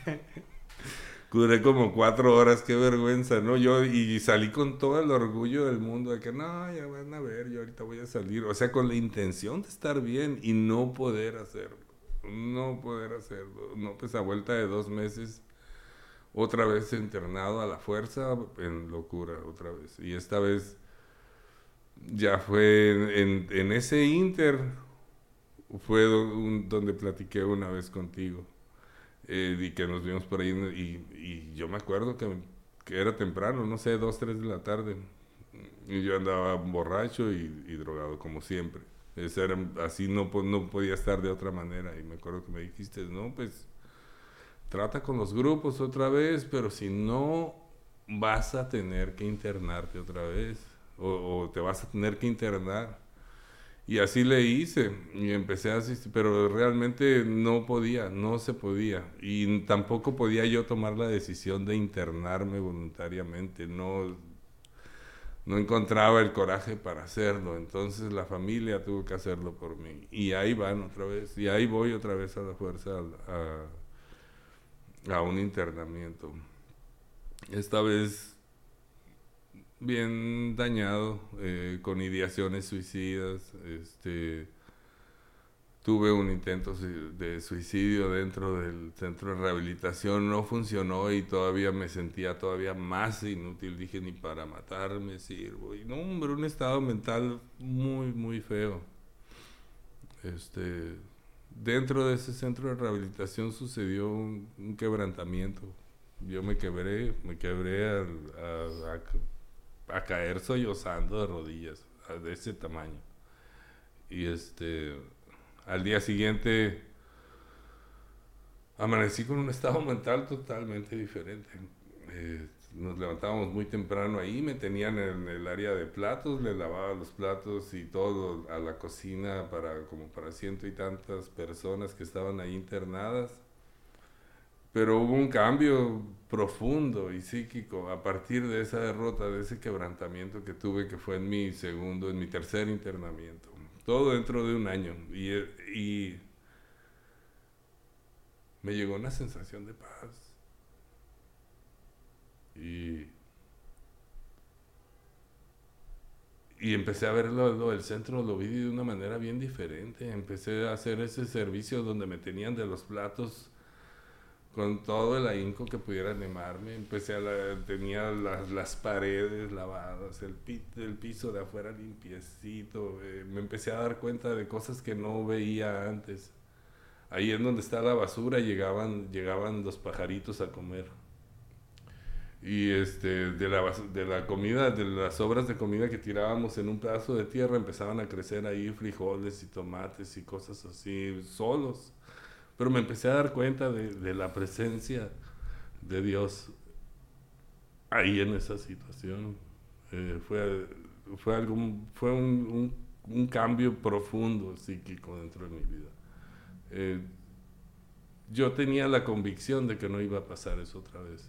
S2: (laughs) duré como cuatro horas, qué vergüenza, ¿no? Yo, y salí con todo el orgullo del mundo de que, no, ya van a ver, yo ahorita voy a salir. O sea, con la intención de estar bien y no poder hacerlo. No poder hacerlo. No, pues a vuelta de dos meses, otra vez internado a la fuerza, en locura, otra vez. Y esta vez ya fue en, en ese inter, fue donde platiqué una vez contigo eh, y que nos vimos por ahí y, y yo me acuerdo que, era temprano, no sé, dos, tres de la tarde. Y yo andaba borracho y, drogado como siempre. era, así no, no podía estar de otra manera. Y me acuerdo que me dijiste, no, pues trata con los grupos otra vez, pero si no vas a tener que internarte otra vez o, o te vas a tener que internar y así le hice y empecé a asistir, pero realmente no podía, no se podía. Y tampoco podía yo tomar la decisión de internarme voluntariamente, no, no encontraba el coraje para hacerlo. Entonces la familia tuvo que hacerlo por mí. Y ahí van otra vez, y ahí voy otra vez a la fuerza a, a un internamiento. Esta vez bien dañado, eh, con ideaciones suicidas. Este, tuve un intento de suicidio dentro del centro de rehabilitación, no funcionó y todavía me sentía todavía más inútil. Dije, ni para matarme sirvo. Y no, un estado mental muy, muy feo. Este, dentro de ese centro de rehabilitación sucedió un, quebrantamiento. Yo me quebré, me quebré a caer sollozando de rodillas, de ese tamaño. Y este, al día siguiente amanecí con un (laughs) estado mental totalmente diferente. Eh, nos levantábamos muy temprano ahí, me tenían en el área de platos, le lavaba los platos y todo a la cocina para como para ciento y tantas personas que estaban ahí internadas pero hubo un cambio profundo y psíquico a partir de esa derrota, de ese quebrantamiento que tuve, que fue en mi segundo, en mi tercer internamiento. Todo dentro de un año. Y, me llegó una sensación de paz. Y, y empecé a verlo, el centro lo vi de una manera bien diferente. Empecé a hacer ese servicio donde me tenían de los platos con todo el ahínco que pudiera animarme. Empecé a la, tenía las, las paredes lavadas, el, el piso de afuera limpiecito. Eh, me empecé a dar cuenta de cosas que no veía antes. ahí en donde está la basura llegaban, llegaban los pajaritos a comer. Y este, de, la, de la comida, de las sobras de comida que tirábamos en un pedazo de tierra, empezaban a crecer ahí frijoles y tomates y cosas así, solos. Pero me empecé a dar cuenta de, la presencia de Dios ahí en esa situación. Eh, fue, fue, algo, fue un, un, cambio profundo psíquico dentro de mi vida. Eh, yo tenía la convicción de que no iba a pasar eso otra vez.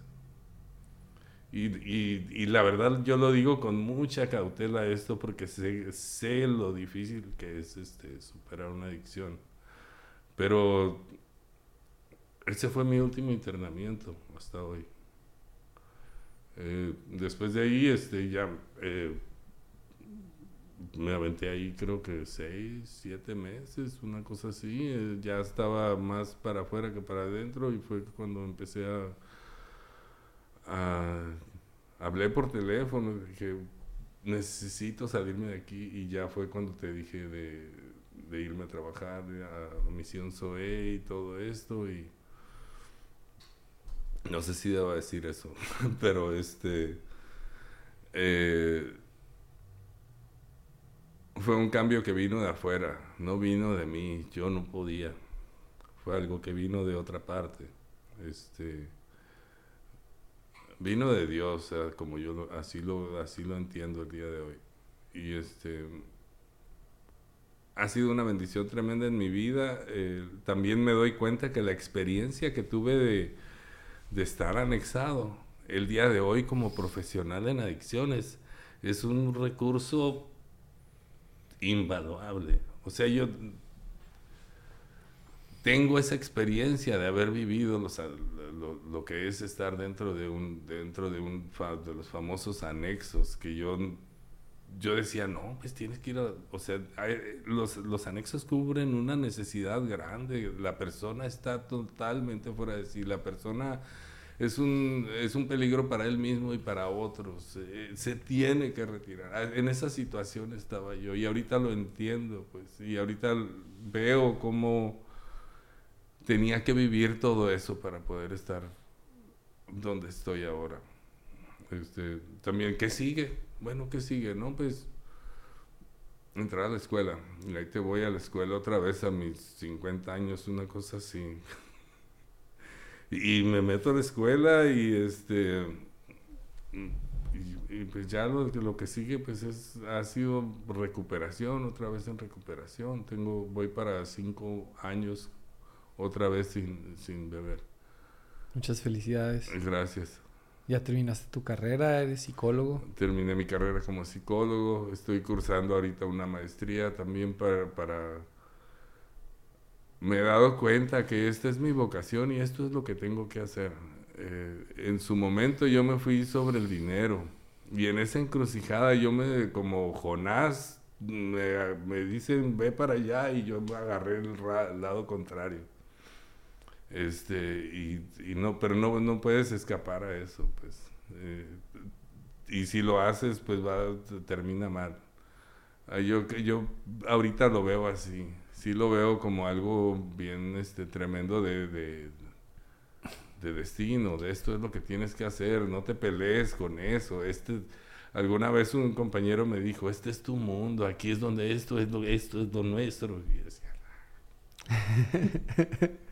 S2: Y, y, y, la verdad yo lo digo con mucha cautela esto porque sé, sé lo difícil que es este, superar una adicción. Pero ese fue mi último internamiento hasta hoy. Eh, después de ahí este, ya eh, me aventé ahí creo que seis, siete meses, una cosa así. Eh, ya estaba más para afuera que para adentro y fue cuando empecé a hablé por teléfono, dije, necesito salirme de aquí y ya fue cuando te dije de, irme a trabajar a Misión SOE y todo esto y no sé si debo decir eso, (laughs) pero este eh, fue un cambio que vino de afuera, no vino de mí, yo no podía, fue algo que vino de otra parte, este vino de Dios, como yo así lo así lo entiendo el día de hoy. Y este ha sido una bendición tremenda en mi vida. Eh, también me doy cuenta que la experiencia que tuve de, estar anexado el día de hoy como profesional en adicciones es un recurso invaluable. O sea, yo tengo esa experiencia de haber vivido lo, lo, que es estar dentro de un dentro de un de los famosos anexos que yo yo decía no pues tienes que ir a, o sea los, los anexos cubren una necesidad grande la persona está totalmente fuera de sí la persona es un, es un peligro para él mismo y para otros. se tiene que retirar. Ah, en esa situación estaba yo y ahorita lo entiendo, pues, y ahorita veo cómo tenía que vivir todo eso para poder estar donde estoy ahora. Este, también, ¿qué sigue? Bueno, ¿qué sigue? No, pues entrar a la escuela. Y ahí te voy a la escuela otra vez a mis 50 años, una cosa así. y, me meto a la escuela y este y, pues ya lo, lo, que sigue pues es ha sido recuperación otra vez en recuperación tengo voy para cinco años otra vez sin, sin beber.
S1: Muchas felicidades.
S2: Gracias.
S1: ¿Ya terminaste tu carrera? ¿Eres psicólogo?
S2: Terminé mi carrera como psicólogo. Estoy cursando ahorita una maestría también para, para... Me he dado cuenta que esta es mi vocación y esto es lo que tengo que hacer. Eh, en su momento yo me fui sobre el dinero y en esa encrucijada yo me, como Jonás, me, me dicen ve para allá y yo me agarré el lado contrario. Este, y, no, pero no, no puedes escapar a eso, pues. Eh, y si lo haces, pues va, termina mal. Ah, yo, yo ahorita lo veo así. Sí lo veo como algo bien este, tremendo de, de, de destino, de esto es lo que tienes que hacer, no te pelees con eso. Este, alguna vez un compañero me dijo, este es tu mundo, aquí es donde esto es lo, esto es lo nuestro. Y decía, (laughs)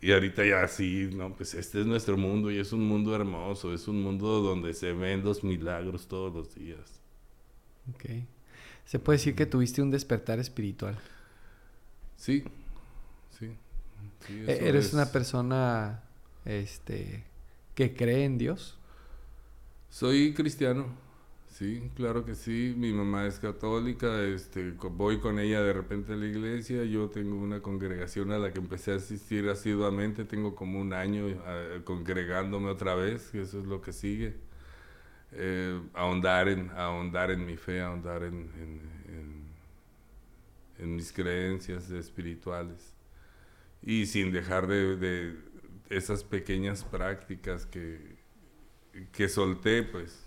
S2: Y ahorita ya sí, no, pues este es nuestro mundo y es un mundo hermoso, es un mundo donde se ven los milagros todos los días.
S1: Ok. ¿Se puede decir que tuviste un despertar espiritual?
S2: Sí, sí.
S1: E-, ¿Eres una persona este, que cree en Dios?
S2: Soy cristiano. Sí, claro que sí. Mi mamá es católica, este, voy con ella de repente a la iglesia. Yo tengo una congregación a la que empecé a asistir asiduamente. Tengo como un año eh, congregándome otra vez, eso es lo que sigue. Eh, ahondar, en, ahondar en mi fe, ahondar en, en, en, mis creencias espirituales. Y sin dejar de, de esas pequeñas prácticas que, que solté, pues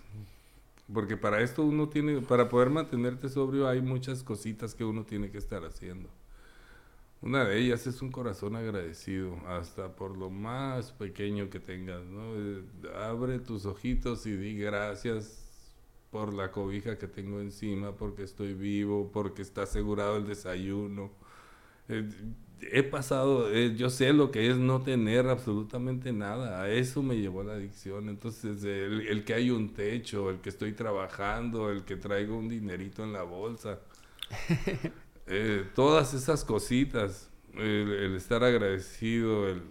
S2: porque para esto uno tiene, para poder mantenerte sobrio hay muchas cositas que uno tiene que estar haciendo. Una de ellas es un corazón agradecido, hasta por lo más pequeño que tengas, ¿no? Eh, abre tus ojitos y di gracias por la cobija que tengo encima, porque estoy vivo, porque está asegurado el desayuno. Eh, he pasado, eh, yo sé lo que es no tener absolutamente nada, a eso me llevó la adicción. Entonces, el, que hay un techo, el que estoy trabajando, el que traigo un dinerito en la bolsa, (laughs) eh, todas esas cositas, el, estar agradecido, el,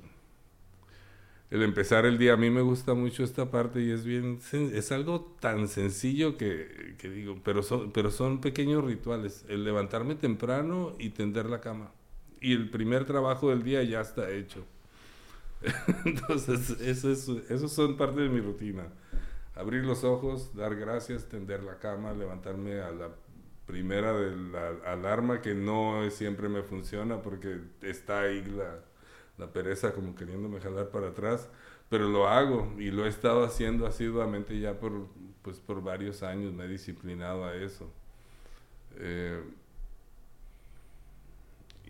S2: el, empezar el día, a mí me gusta mucho esta parte y es bien, es algo tan sencillo que, que digo, pero son, pero son pequeños rituales, el levantarme temprano y tender la cama y el primer trabajo del día ya está hecho. (laughs) Entonces, eso es, esos son parte de mi rutina. Abrir los ojos, dar gracias, tender la cama, levantarme a la primera de la alarma que no siempre me funciona porque está ahí la, la pereza como queriéndome jalar para atrás, pero lo hago y lo he estado haciendo asiduamente ya por, pues, por varios años, me he disciplinado a eso. Eh,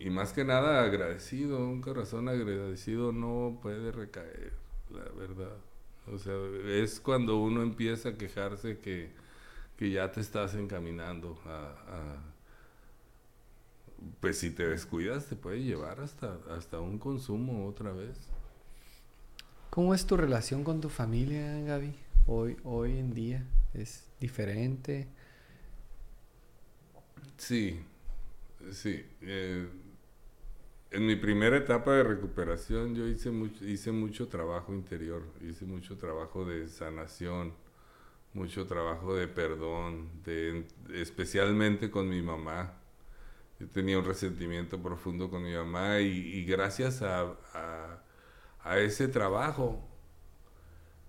S2: y más que nada agradecido, un corazón agradecido no puede recaer, la verdad. O sea, es cuando uno empieza a quejarse que, ya te estás encaminando a, Pues si te descuidas te puede llevar hasta, hasta un consumo otra vez.
S1: ¿Cómo es tu relación con tu familia, Gaby? Hoy, hoy en día, ¿es diferente?
S2: Sí, sí. Eh, en mi primera etapa de recuperación yo hice mucho, hice mucho trabajo interior, hice mucho trabajo de sanación, mucho trabajo de perdón, especialmente con mi mamá. Yo tenía un resentimiento profundo con mi mamá y, gracias a, ese trabajo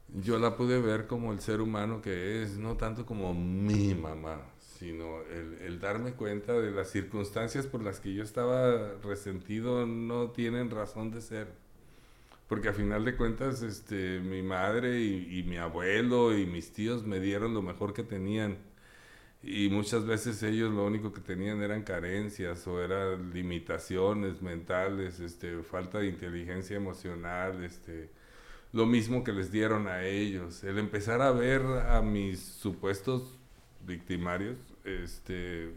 S2: yo la pude ver como el ser humano que es, no tanto como mi mamá, sino el, darme cuenta de las circunstancias por las que yo estaba resentido no tienen razón de ser. Porque a final de cuentas, este, mi madre y, mi abuelo y mis tíos me dieron lo mejor que tenían. Y muchas veces ellos lo único que tenían eran carencias o eran limitaciones mentales, este, falta de inteligencia emocional, este, lo mismo que les dieron a ellos. El empezar a ver a mis supuestos victimarios este,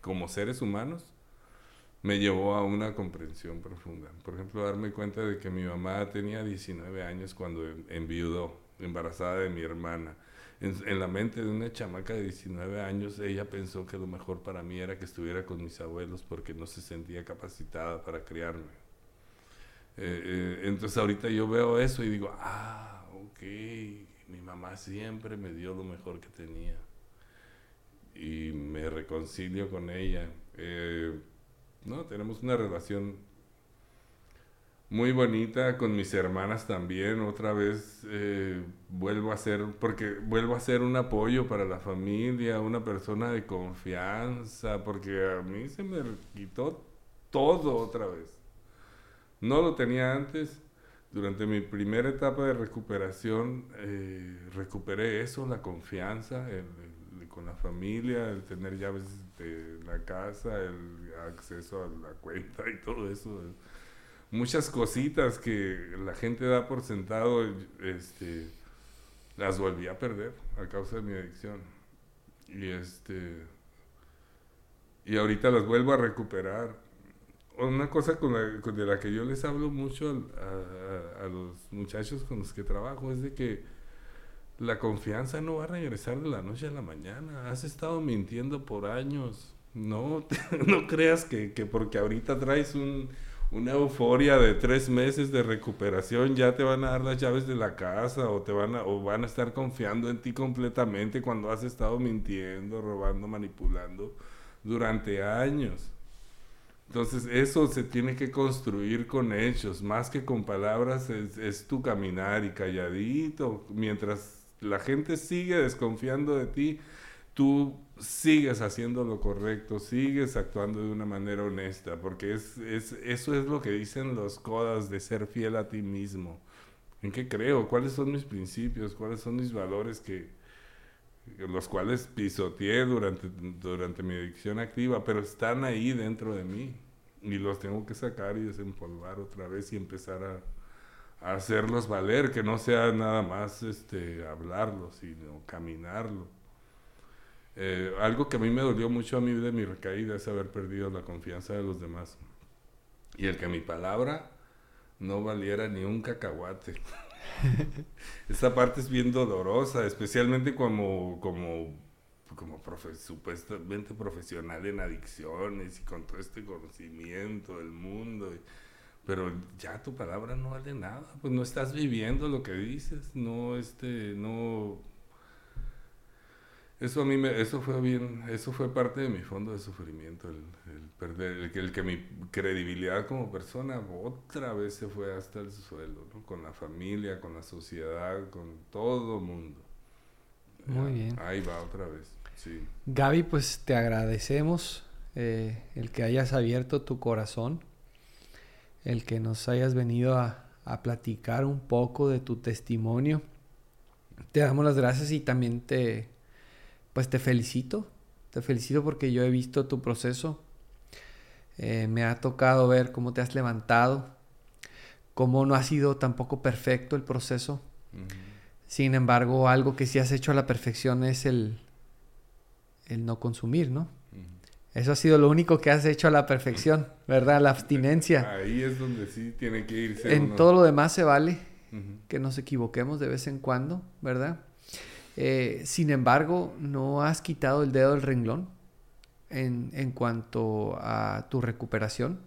S2: como seres humanos, me llevó a una comprensión profunda. Por ejemplo, darme cuenta de que mi mamá tenía 19 años cuando enviudó, embarazada de mi hermana. En, la mente de una chamaca de 19 años, ella pensó que lo mejor para mí era que estuviera con mis abuelos porque no se sentía capacitada para criarme. Eh, eh, entonces ahorita yo veo eso y digo, ah, ok, mi mamá siempre me dio lo mejor que tenía y me reconcilio con ella. Eh, no, tenemos una relación muy bonita con mis hermanas también. Otra vez eh, vuelvo a ser, porque vuelvo a ser un apoyo para la familia, una persona de confianza, porque a mí se me quitó todo otra vez. No lo tenía antes. Durante mi primera etapa de recuperación, eh, recuperé eso, la confianza, el, con la familia, el tener llaves de la casa, el acceso a la cuenta y todo eso. Muchas cositas que la gente da por sentado, este, las volví a perder a causa de mi adicción. Y este y ahorita las vuelvo a recuperar. Una cosa con de la que yo les hablo mucho a los muchachos con los que trabajo es de que la confianza no va a regresar de la noche a la mañana. Has estado mintiendo por años. No, (laughs) no creas que, porque ahorita traes una euforia de tres meses de recuperación ya te van a dar las llaves de la casa o te van a, o van a estar confiando en ti completamente cuando has estado mintiendo, robando, manipulando durante años. Entonces eso se tiene que construir con hechos, más que con palabras, es, es tu caminar y calladito, mientras la gente sigue desconfiando de ti, tú sigues haciendo lo correcto, sigues actuando de una manera honesta, porque es, eso es lo que dicen los codas de ser fiel a ti mismo. ¿En qué creo? ¿Cuáles son mis principios? ¿Cuáles son mis valores que, los cuales pisoteé durante, durante mi adicción activa, pero están ahí dentro de mí? y los tengo que sacar y desempolvar otra vez y empezar a, hacerlos valer, que no sea nada más este, hablarlos, sino caminarlo. Eh, algo que a mí me dolió mucho a mí de mi recaída es haber perdido la confianza de los demás. Y el que mi palabra no valiera ni un cacahuate. (laughs) Esta parte es bien dolorosa, especialmente como, como, como supuestamente profesional en adicciones y con todo este conocimiento del mundo. Pero ya tu palabra no vale nada, pues no estás viviendo lo que dices, no, este, no, eso a mí me, eso fue bien, eso fue parte de mi fondo de sufrimiento, el, perder, el, que mi credibilidad como persona otra vez se fue hasta el suelo, ¿no? con la familia, con la sociedad, con todo el mundo.
S1: Muy bien.
S2: Ahí va otra vez, sí.
S1: Gaby, pues te agradecemos eh, el que hayas abierto tu corazón, el que nos hayas venido a, a platicar un poco de tu testimonio. Te damos las gracias y también te pues te felicito, te felicito porque yo he visto tu proceso. Eh, me ha tocado ver cómo te has levantado, cómo no ha sido tampoco perfecto el proceso. Sin embargo, algo que sí has hecho a la perfección es el, el no consumir, ¿no? Eso ha sido lo único que has hecho a la perfección, ¿verdad? La abstinencia.
S2: Ahí es donde sí tiene que irse.
S1: En todo lo demás se vale que nos equivoquemos de vez en cuando, ¿verdad? Eh, sin embargo, no has quitado el dedo del renglón en, cuanto a tu recuperación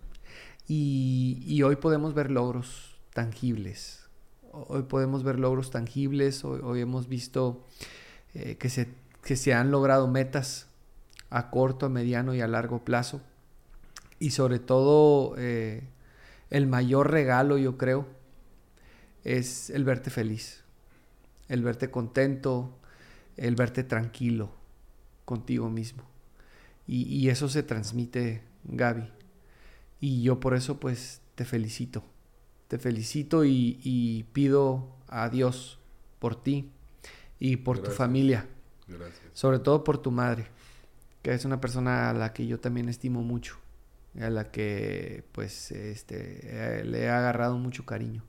S1: y, hoy podemos ver logros tangibles. Hoy podemos ver logros tangibles, hoy, hemos visto eh, que, se, que se han logrado metas a corto, a mediano y a largo plazo. Y sobre todo, eh, el mayor regalo, yo creo, es el verte feliz, el verte contento, el verte tranquilo contigo mismo. Y, eso se transmite, Gaby. Y yo por eso pues te felicito. Te felicito y, pido a Dios por ti y por tu familia.
S2: Gracias.
S1: Sobre todo por tu madre, que es una persona a la que yo también estimo mucho. A la que pues este, eh, le he agarrado mucho cariño.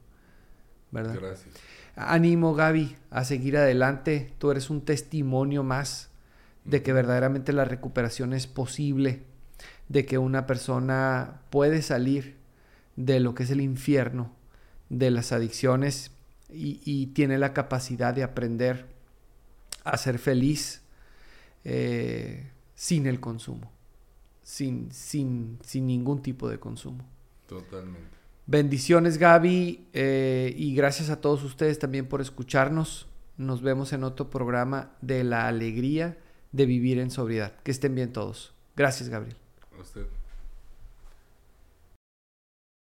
S1: ¿Verdad?
S2: Gracias.
S1: Ánimo, Gaby, a seguir adelante. Tú eres un testimonio más de que verdaderamente la recuperación es posible, de que una persona puede salir de lo que es el infierno, de las adicciones y, tiene la capacidad de aprender a ser feliz eh, sin el consumo, sin, sin, sin ningún tipo de consumo.
S2: Totalmente.
S1: Bendiciones Gaby eh, y gracias a todos ustedes también por escucharnos. Nos vemos en otro programa de la alegría de vivir en sobriedad. Que estén bien todos. Gracias Gabriel.
S2: A usted.